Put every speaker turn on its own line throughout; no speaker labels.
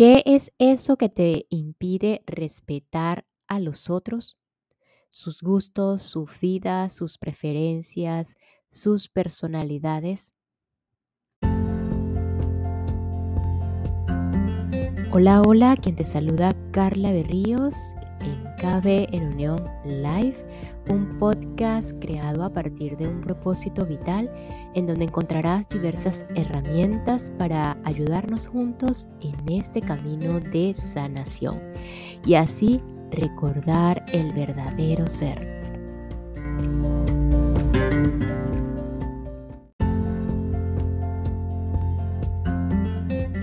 ¿Qué es eso que te impide respetar a los otros? Sus gustos, su vida, sus preferencias, sus personalidades. Hola, hola, quien te saluda Carla Berríos en KB en Unión Live, un podcast creado a partir de un propósito vital en donde encontrarás diversas herramientas para ayudarnos juntos en este camino de sanación y así recordar el verdadero ser.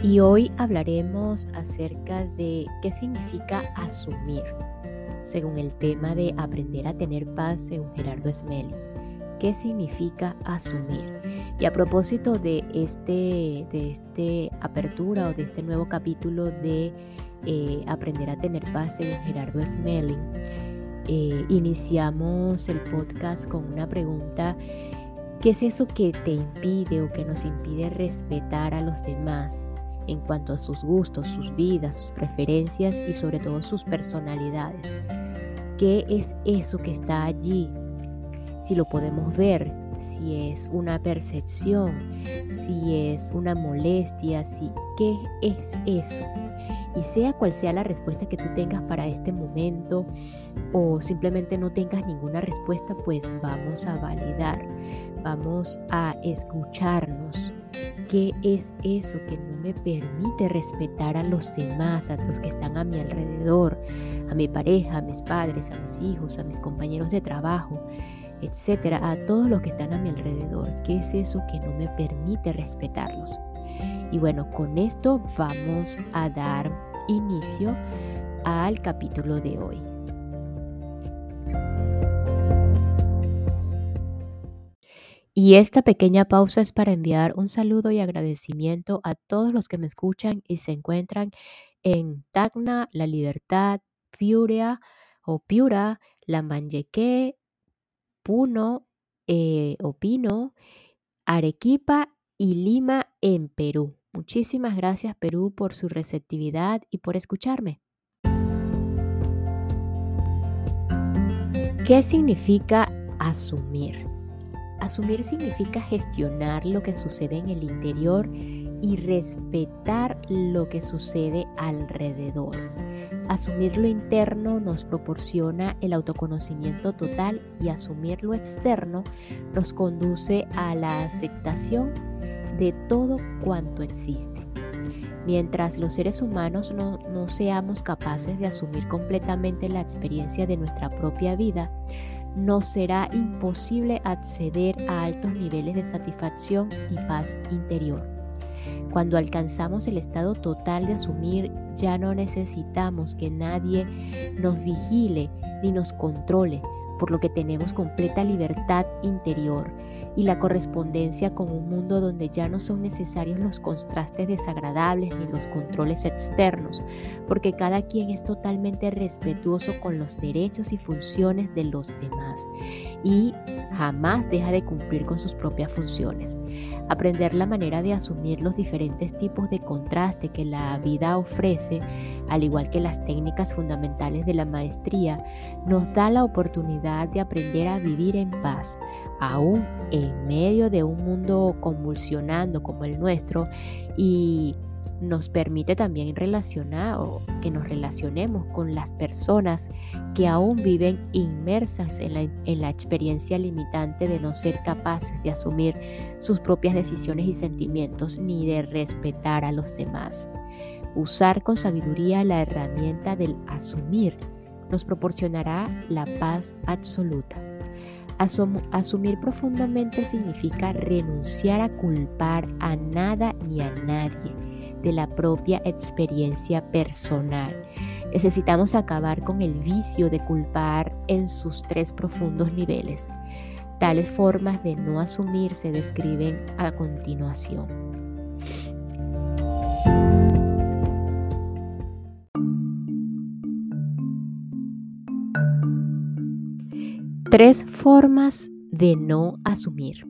Y hoy hablaremos acerca de qué significa asumir, según el tema de aprender a tener paz según Gerardo Smelly. ¿Qué significa asumir? Y a propósito de este, de este apertura o de este nuevo capítulo de eh, Aprender a tener paz según Gerardo Smelling, eh, iniciamos el podcast con una pregunta. ¿Qué es eso que te impide o que nos impide respetar a los demás? En cuanto a sus gustos, sus vidas, sus preferencias y sobre todo sus personalidades. ¿Qué es eso que está allí? Si lo podemos ver, si es una percepción, si es una molestia, si qué es eso. Y sea cual sea la respuesta que tú tengas para este momento o simplemente no tengas ninguna respuesta, pues vamos a validar, vamos a escucharnos, ¿Qué es eso que no me permite respetar a los demás, a los que están a mi alrededor, a mi pareja, a mis padres, a mis hijos, a mis compañeros de trabajo, etcétera, a todos los que están a mi alrededor? ¿Qué es eso que no me permite respetarlos? Y bueno, con esto vamos a dar inicio al capítulo de hoy. Y esta pequeña pausa es para enviar un saludo y agradecimiento a todos los que me escuchan y se encuentran en Tacna, La Libertad, Piura o Piura, Lambayeque, Puno eh, o Pino, Arequipa y Lima en Perú. Muchísimas gracias Perú por su receptividad y por escucharme. ¿Qué significa asumir? Asumir significa gestionar lo que sucede en el interior y respetar lo que sucede alrededor. Asumir lo interno nos proporciona el autoconocimiento total y asumir lo externo nos conduce a la aceptación de todo cuanto existe. Mientras los seres humanos no, no seamos capaces de asumir completamente la experiencia de nuestra propia vida, nos será imposible acceder a altos niveles de satisfacción y paz interior. Cuando alcanzamos el estado total de asumir, ya no necesitamos que nadie nos vigile ni nos controle, por lo que tenemos completa libertad interior y la correspondencia con un mundo donde ya no son necesarios los contrastes desagradables ni los controles externos, porque cada quien es totalmente respetuoso con los derechos y funciones de los demás y jamás deja de cumplir con sus propias funciones. Aprender la manera de asumir los diferentes tipos de contraste que la vida ofrece, al igual que las técnicas fundamentales de la maestría, nos da la oportunidad de aprender a vivir en paz, aún en medio de un mundo convulsionando como el nuestro y nos permite también relacionar o que nos relacionemos con las personas que aún viven inmersas en la, en la, experiencia limitante de no ser capaces de asumir sus propias decisiones y sentimientos ni de respetar a los demás. Usar con sabiduría la herramienta del asumir nos proporcionará la paz absoluta. asumir profundamente significa renunciar a culpar a nada ni a nadie de la propia experiencia personal. Necesitamos acabar con el vicio de culpar en sus tres profundos niveles. Tales formas de no asumir se describen a continuación. Tres formas de no asumir.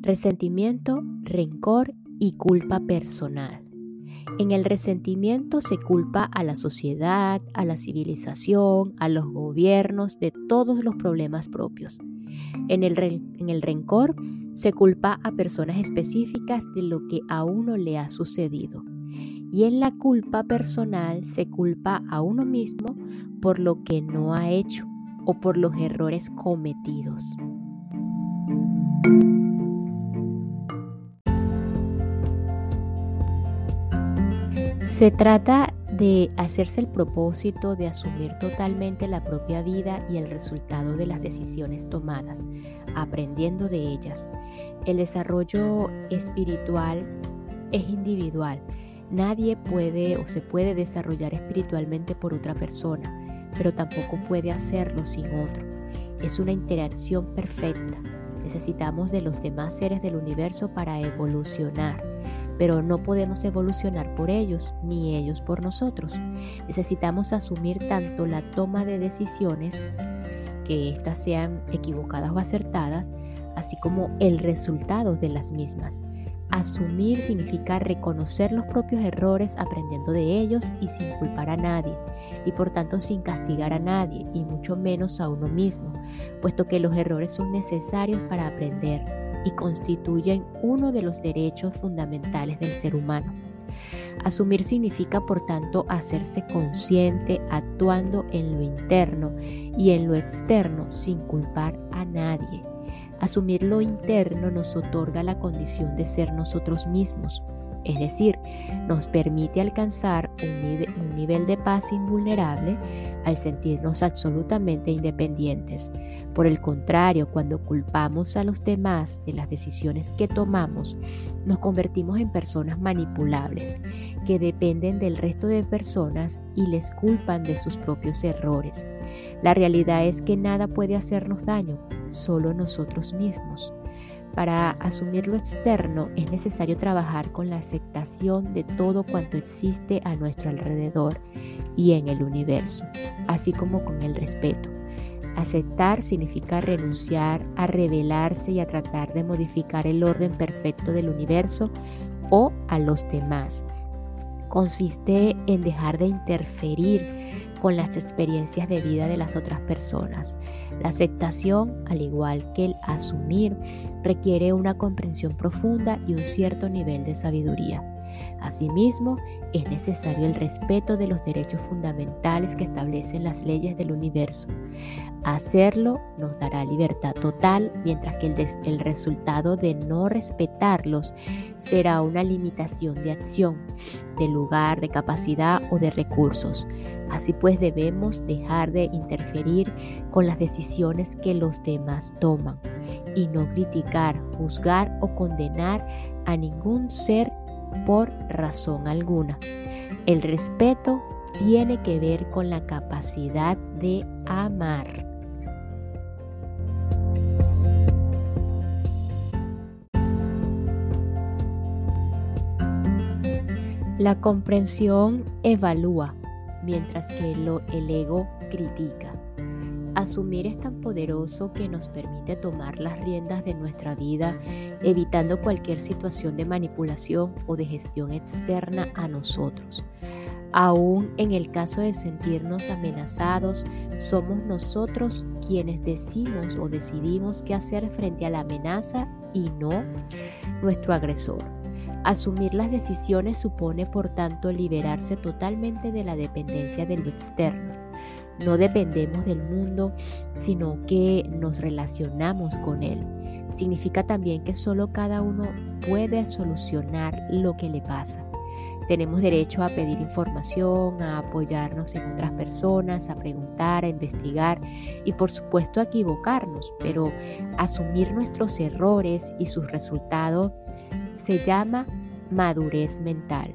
Resentimiento, rencor y culpa personal. En el resentimiento se culpa a la sociedad, a la civilización, a los gobiernos de todos los problemas propios. En el, en el rencor se culpa a personas específicas de lo que a uno le ha sucedido. Y en la culpa personal se culpa a uno mismo por lo que no ha hecho o por los errores cometidos. Se trata de hacerse el propósito de asumir totalmente la propia vida y el resultado de las decisiones tomadas, aprendiendo de ellas. El desarrollo espiritual es individual. Nadie puede o se puede desarrollar espiritualmente por otra persona, pero tampoco puede hacerlo sin otro. Es una interacción perfecta. Necesitamos de los demás seres del universo para evolucionar pero no podemos evolucionar por ellos ni ellos por nosotros. Necesitamos asumir tanto la toma de decisiones, que éstas sean equivocadas o acertadas, así como el resultado de las mismas. Asumir significa reconocer los propios errores aprendiendo de ellos y sin culpar a nadie, y por tanto sin castigar a nadie, y mucho menos a uno mismo, puesto que los errores son necesarios para aprender y constituyen uno de los derechos fundamentales del ser humano. Asumir significa, por tanto, hacerse consciente actuando en lo interno y en lo externo sin culpar a nadie. Asumir lo interno nos otorga la condición de ser nosotros mismos, es decir, nos permite alcanzar un, nivel de paz invulnerable al sentirnos absolutamente independientes. Por el contrario, cuando culpamos a los demás de las decisiones que tomamos, nos convertimos en personas manipulables, que dependen del resto de personas y les culpan de sus propios errores. La realidad es que nada puede hacernos daño, solo nosotros mismos. Para asumir lo externo es necesario trabajar con la aceptación de todo cuanto existe a nuestro alrededor y en el universo, así como con el respeto. Aceptar significa renunciar a rebelarse y a tratar de modificar el orden perfecto del universo o a los demás. Consiste en dejar de interferir con las experiencias de vida de las otras personas. La aceptación, al igual que el asumir, requiere una comprensión profunda y un cierto nivel de sabiduría. Asimismo, es necesario el respeto de los derechos fundamentales que establecen las leyes del universo. Hacerlo nos dará libertad total, mientras que el, resultado de no respetarlos será una limitación de acción, de lugar, de capacidad o de recursos. Así pues debemos dejar de interferir con las decisiones que los demás toman y no criticar, juzgar o condenar a ningún ser por razón alguna. El respeto tiene que ver con la capacidad de amar. La comprensión evalúa, mientras que el ego critica. Asumir es tan poderoso que nos permite tomar las riendas de nuestra vida, evitando cualquier situación de manipulación o de gestión externa a nosotros. Aún en el caso de sentirnos amenazados, somos nosotros quienes decimos o decidimos qué hacer frente a la amenaza y no nuestro agresor. Asumir las decisiones supone, por tanto, liberarse totalmente de la dependencia de lo externo no dependemos del mundo, sino que nos relacionamos con él. Significa también que solo cada uno puede solucionar lo que le pasa. Tenemos derecho a pedir información, a apoyarnos en otras personas, a preguntar, a investigar y por supuesto a equivocarnos, pero asumir nuestros errores y sus resultados se llama madurez mental.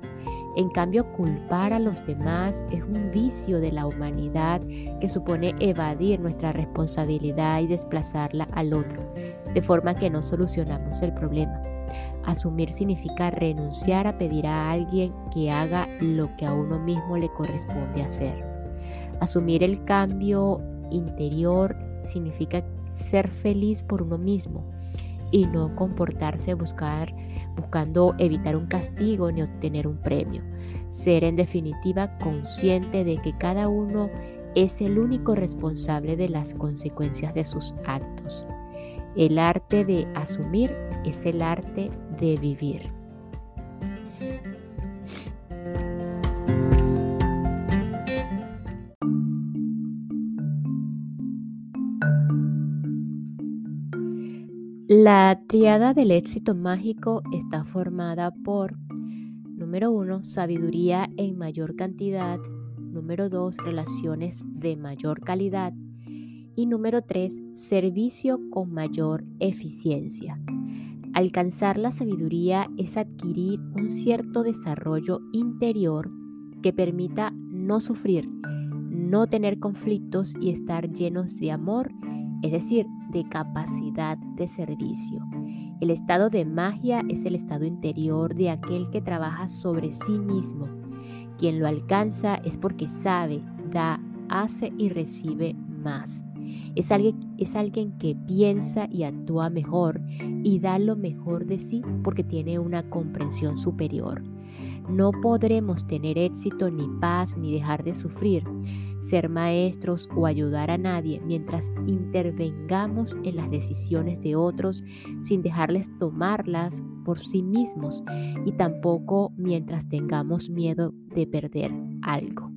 En cambio, culpar a los demás es un vicio de la humanidad que supone evadir nuestra responsabilidad y desplazarla al otro, de forma que no solucionamos el problema. Asumir significa renunciar a pedir a alguien que haga lo que a uno mismo le corresponde hacer. Asumir el cambio interior significa ser feliz por uno mismo y no comportarse buscar buscando evitar un castigo ni obtener un premio. ser en definitiva consciente de que cada uno es el único responsable de las consecuencias de sus actos. El arte de asumir es el arte de vivir. La triada del éxito mágico está formada por, número uno, sabiduría en mayor cantidad, Número 2, relaciones de mayor calidad. Y número 3, servicio con mayor eficiencia. Alcanzar la sabiduría es adquirir un cierto desarrollo interior que permita no sufrir, no tener conflictos y estar llenos de amor, es decir, de capacidad de servicio. El estado de magia es el estado interior de aquel que trabaja sobre sí mismo quien lo alcanza es porque sabe, da, hace y recibe más. Es alguien, es alguien que piensa y actúa mejor y da lo mejor de sí porque tiene una comprensión superior. No podremos tener éxito ni paz ni dejar de sufrir, ser maestros o ayudar a nadie mientras intervengamos en las decisiones de otros sin dejarles tomarlas por sí mismos y tampoco mientras tengamos miedo de perder algo.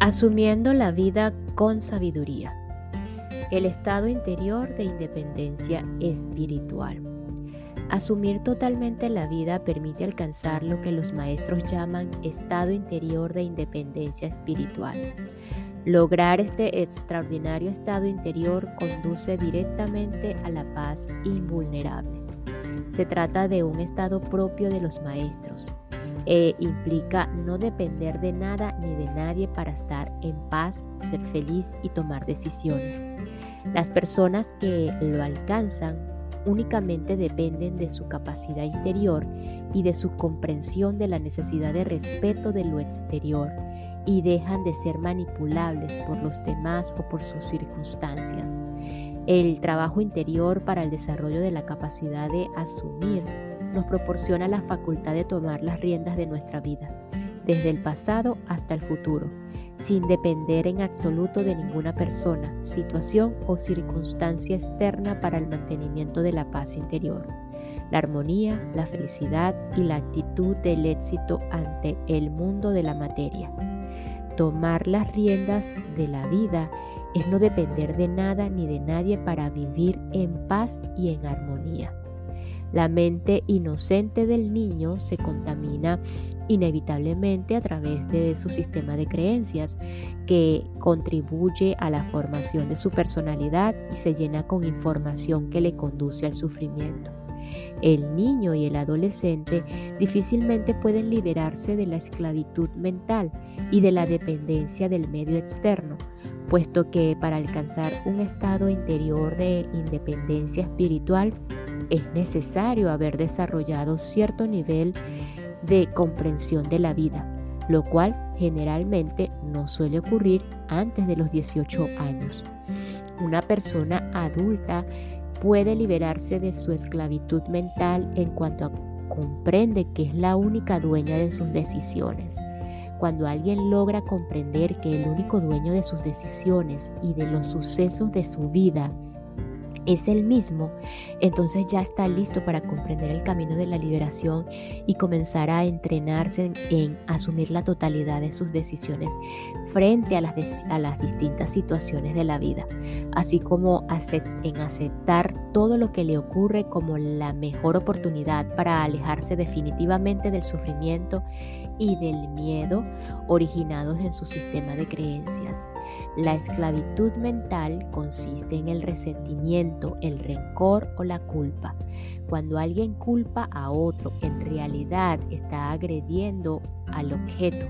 Asumiendo la vida con sabiduría. El estado interior de independencia espiritual. Asumir totalmente la vida permite alcanzar lo que los maestros llaman estado interior de independencia espiritual. Lograr este extraordinario estado interior conduce directamente a la paz invulnerable. Se trata de un estado propio de los maestros e implica no depender de nada ni de nadie para estar en paz, ser feliz y tomar decisiones. Las personas que lo alcanzan únicamente dependen de su capacidad interior y de su comprensión de la necesidad de respeto de lo exterior y dejan de ser manipulables por los demás o por sus circunstancias. El trabajo interior para el desarrollo de la capacidad de asumir nos proporciona la facultad de tomar las riendas de nuestra vida, desde el pasado hasta el futuro sin depender en absoluto de ninguna persona, situación o circunstancia externa para el mantenimiento de la paz interior, la armonía, la felicidad y la actitud del éxito ante el mundo de la materia. Tomar las riendas de la vida es no depender de nada ni de nadie para vivir en paz y en armonía. La mente inocente del niño se contamina inevitablemente a través de su sistema de creencias que contribuye a la formación de su personalidad y se llena con información que le conduce al sufrimiento. El niño y el adolescente difícilmente pueden liberarse de la esclavitud mental y de la dependencia del medio externo, puesto que para alcanzar un estado interior de independencia espiritual es necesario haber desarrollado cierto nivel de comprensión de la vida, lo cual generalmente no suele ocurrir antes de los 18 años. Una persona adulta puede liberarse de su esclavitud mental en cuanto comprende que es la única dueña de sus decisiones. Cuando alguien logra comprender que el único dueño de sus decisiones y de los sucesos de su vida es el mismo, entonces ya está listo para comprender el camino de la liberación y comenzar a entrenarse en, asumir la totalidad de sus decisiones frente a las, a las distintas situaciones de la vida, así como en aceptar todo lo que le ocurre como la mejor oportunidad para alejarse definitivamente del sufrimiento y del miedo originados en su sistema de creencias. La esclavitud mental consiste en el resentimiento, el rencor o la culpa. Cuando alguien culpa a otro, en realidad está agrediendo al objeto,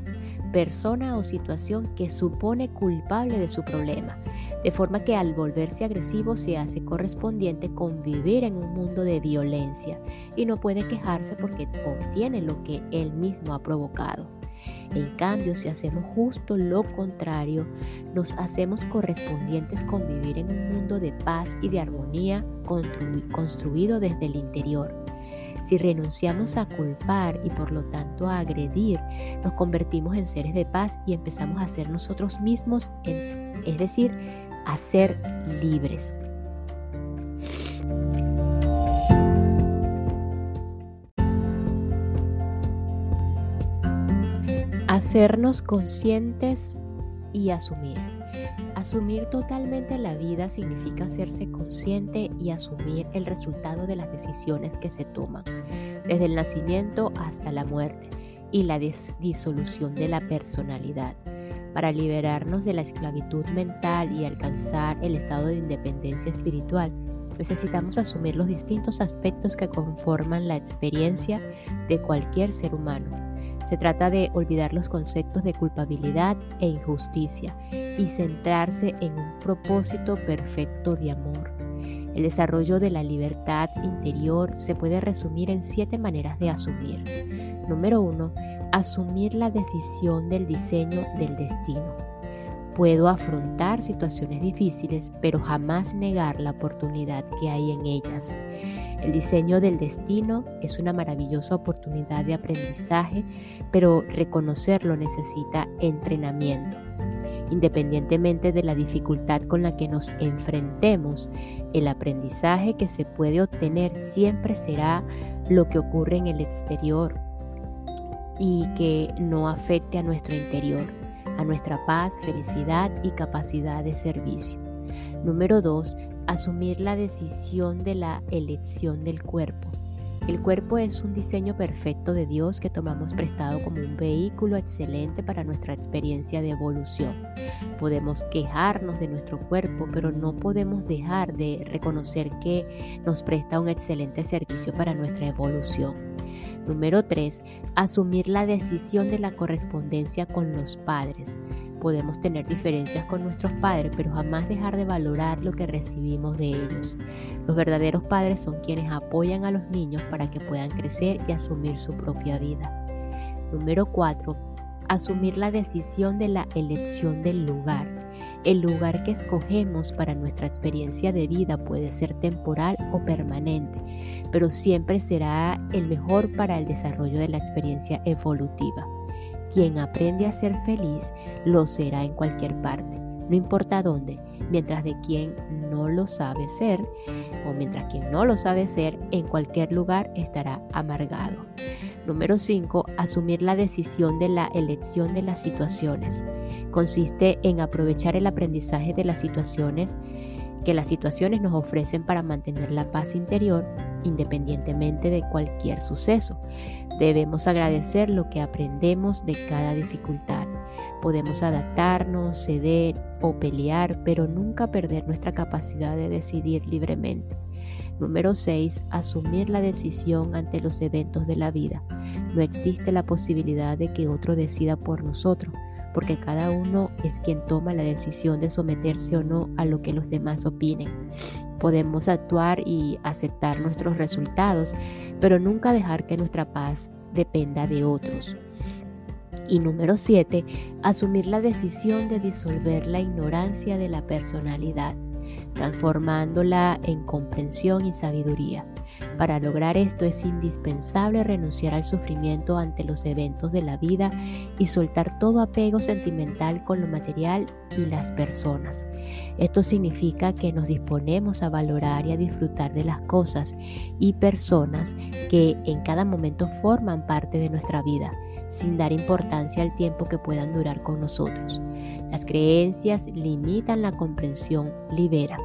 persona o situación que supone culpable de su problema de forma que al volverse agresivo se hace correspondiente con vivir en un mundo de violencia y no puede quejarse porque obtiene lo que él mismo ha provocado. En cambio, si hacemos justo lo contrario, nos hacemos correspondientes con vivir en un mundo de paz y de armonía construido desde el interior. Si renunciamos a culpar y por lo tanto a agredir, nos convertimos en seres de paz y empezamos a ser nosotros mismos, es decir, a ser libres. Hacernos conscientes y asumir. Asumir totalmente la vida significa hacerse consciente y asumir el resultado de las decisiones que se toman, desde el nacimiento hasta la muerte y la disolución de la personalidad. Para liberarnos de la esclavitud mental y alcanzar el estado de independencia espiritual, necesitamos asumir los distintos aspectos que conforman la experiencia de cualquier ser humano se trata de olvidar los conceptos de culpabilidad e injusticia y centrarse en un propósito perfecto de amor. El desarrollo de la libertad interior se puede resumir en siete maneras de asumir. Número uno, asumir la decisión del diseño del destino. Puedo afrontar situaciones difíciles, pero jamás negar la oportunidad que hay en ellas. El diseño del destino es una maravillosa oportunidad de aprendizaje, pero reconocerlo necesita entrenamiento. Independientemente de la dificultad con la que nos enfrentemos, el aprendizaje que se puede obtener siempre será lo que ocurre en el exterior y que no afecte a nuestro interior, a nuestra paz, felicidad y capacidad de servicio. Número 2 asumir la decisión de la elección del cuerpo. El cuerpo es un diseño perfecto de Dios que tomamos prestado como un vehículo excelente para nuestra experiencia de evolución. Podemos quejarnos de nuestro cuerpo, pero no podemos dejar de reconocer que nos presta un excelente servicio para nuestra evolución. Número 3. Asumir la decisión de la correspondencia con los padres. Podemos tener diferencias con nuestros padres, pero jamás dejar de valorar lo que recibimos de ellos. Los verdaderos padres son quienes apoyan a los niños para que puedan crecer y asumir su propia vida. Número 4. Asumir la decisión de la elección del lugar. El lugar que escogemos para nuestra experiencia de vida puede ser temporal o permanente, pero siempre será el mejor para el desarrollo de la experiencia evolutiva. Quien aprende a ser feliz lo será en cualquier parte, no importa dónde, mientras de quien no lo sabe ser o mientras quien no lo sabe ser en cualquier lugar estará amargado. Número 5. Asumir la decisión de la elección de las situaciones. Consiste en aprovechar el aprendizaje de las situaciones que las situaciones nos ofrecen para mantener la paz interior independientemente de cualquier suceso. Debemos agradecer lo que aprendemos de cada dificultad. Podemos adaptarnos, ceder o pelear, pero nunca perder nuestra capacidad de decidir libremente. Número 6. Asumir la decisión ante los eventos de la vida. No existe la posibilidad de que otro decida por nosotros porque cada uno es quien toma la decisión de someterse o no a lo que los demás opinen. Podemos actuar y aceptar nuestros resultados, pero nunca dejar que nuestra paz dependa de otros. Y número 7, asumir la decisión de disolver la ignorancia de la personalidad, transformándola en comprensión y sabiduría. Para lograr esto es indispensable renunciar al sufrimiento ante los eventos de la vida y soltar todo apego sentimental con lo material y las personas. Esto significa que nos disponemos a valorar y a disfrutar de las cosas y personas que en cada momento forman parte de nuestra vida, sin dar importancia al tiempo que puedan durar con nosotros. Las creencias limitan la comprensión, libera.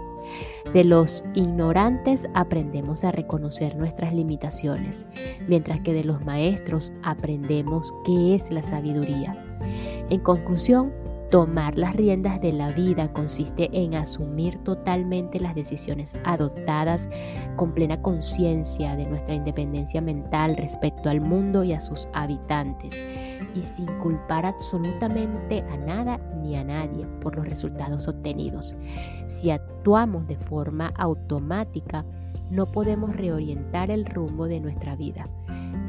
De los ignorantes aprendemos a reconocer nuestras limitaciones, mientras que de los maestros aprendemos qué es la sabiduría. En conclusión, Tomar las riendas de la vida consiste en asumir totalmente las decisiones adoptadas con plena conciencia de nuestra independencia mental respecto al mundo y a sus habitantes y sin culpar absolutamente a nada ni a nadie por los resultados obtenidos. Si actuamos de forma automática, no podemos reorientar el rumbo de nuestra vida.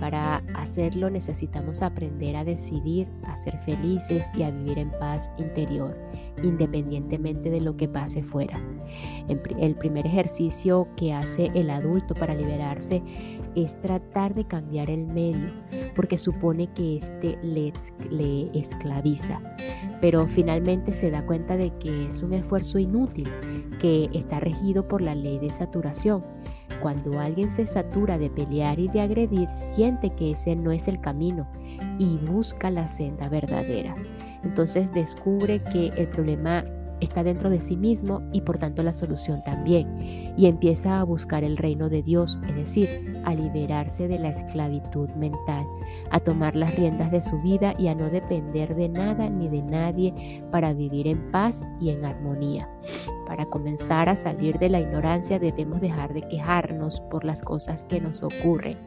Para hacerlo necesitamos aprender a decidir, a ser felices y a vivir en paz interior, independientemente de lo que pase fuera. El primer ejercicio que hace el adulto para liberarse es tratar de cambiar el medio, porque supone que éste le, le esclaviza. Pero finalmente se da cuenta de que es un esfuerzo inútil, que está regido por la ley de saturación cuando alguien se satura de pelear y de agredir, siente que ese no es el camino y busca la senda verdadera. Entonces descubre que el problema está dentro de sí mismo y por tanto la solución también. Y empieza a buscar el reino de Dios, es decir, a liberarse de la esclavitud mental, a tomar las riendas de su vida y a no depender de nada ni de nadie para vivir en paz y en armonía. Para comenzar a salir de la ignorancia debemos dejar de quejarnos por las cosas que nos ocurren,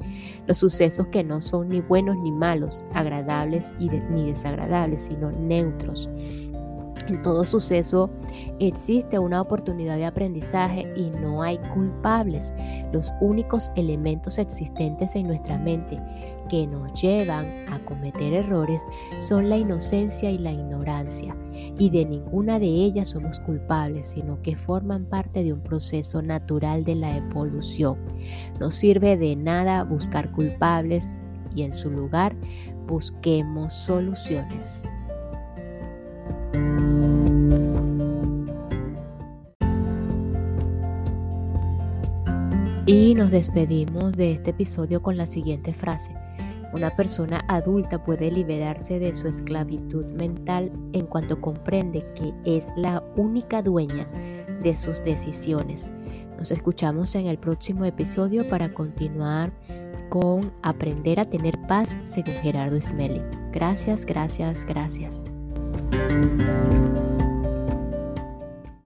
los sucesos que no son ni buenos ni malos, agradables ni desagradables, sino neutros en todo suceso existe una oportunidad de aprendizaje y no hay culpables. Los únicos elementos existentes en nuestra mente que nos llevan a cometer errores son la inocencia y la ignorancia. Y de ninguna de ellas somos culpables, sino que forman parte de un proceso natural de la evolución. No sirve de nada buscar culpables y en su lugar busquemos soluciones. Y nos despedimos de este episodio con la siguiente frase. Una persona adulta puede liberarse de su esclavitud mental en cuanto comprende que es la única dueña de sus decisiones. Nos escuchamos en el próximo episodio para continuar con Aprender a tener paz según Gerardo Smelly. Gracias, gracias, gracias. Thank you.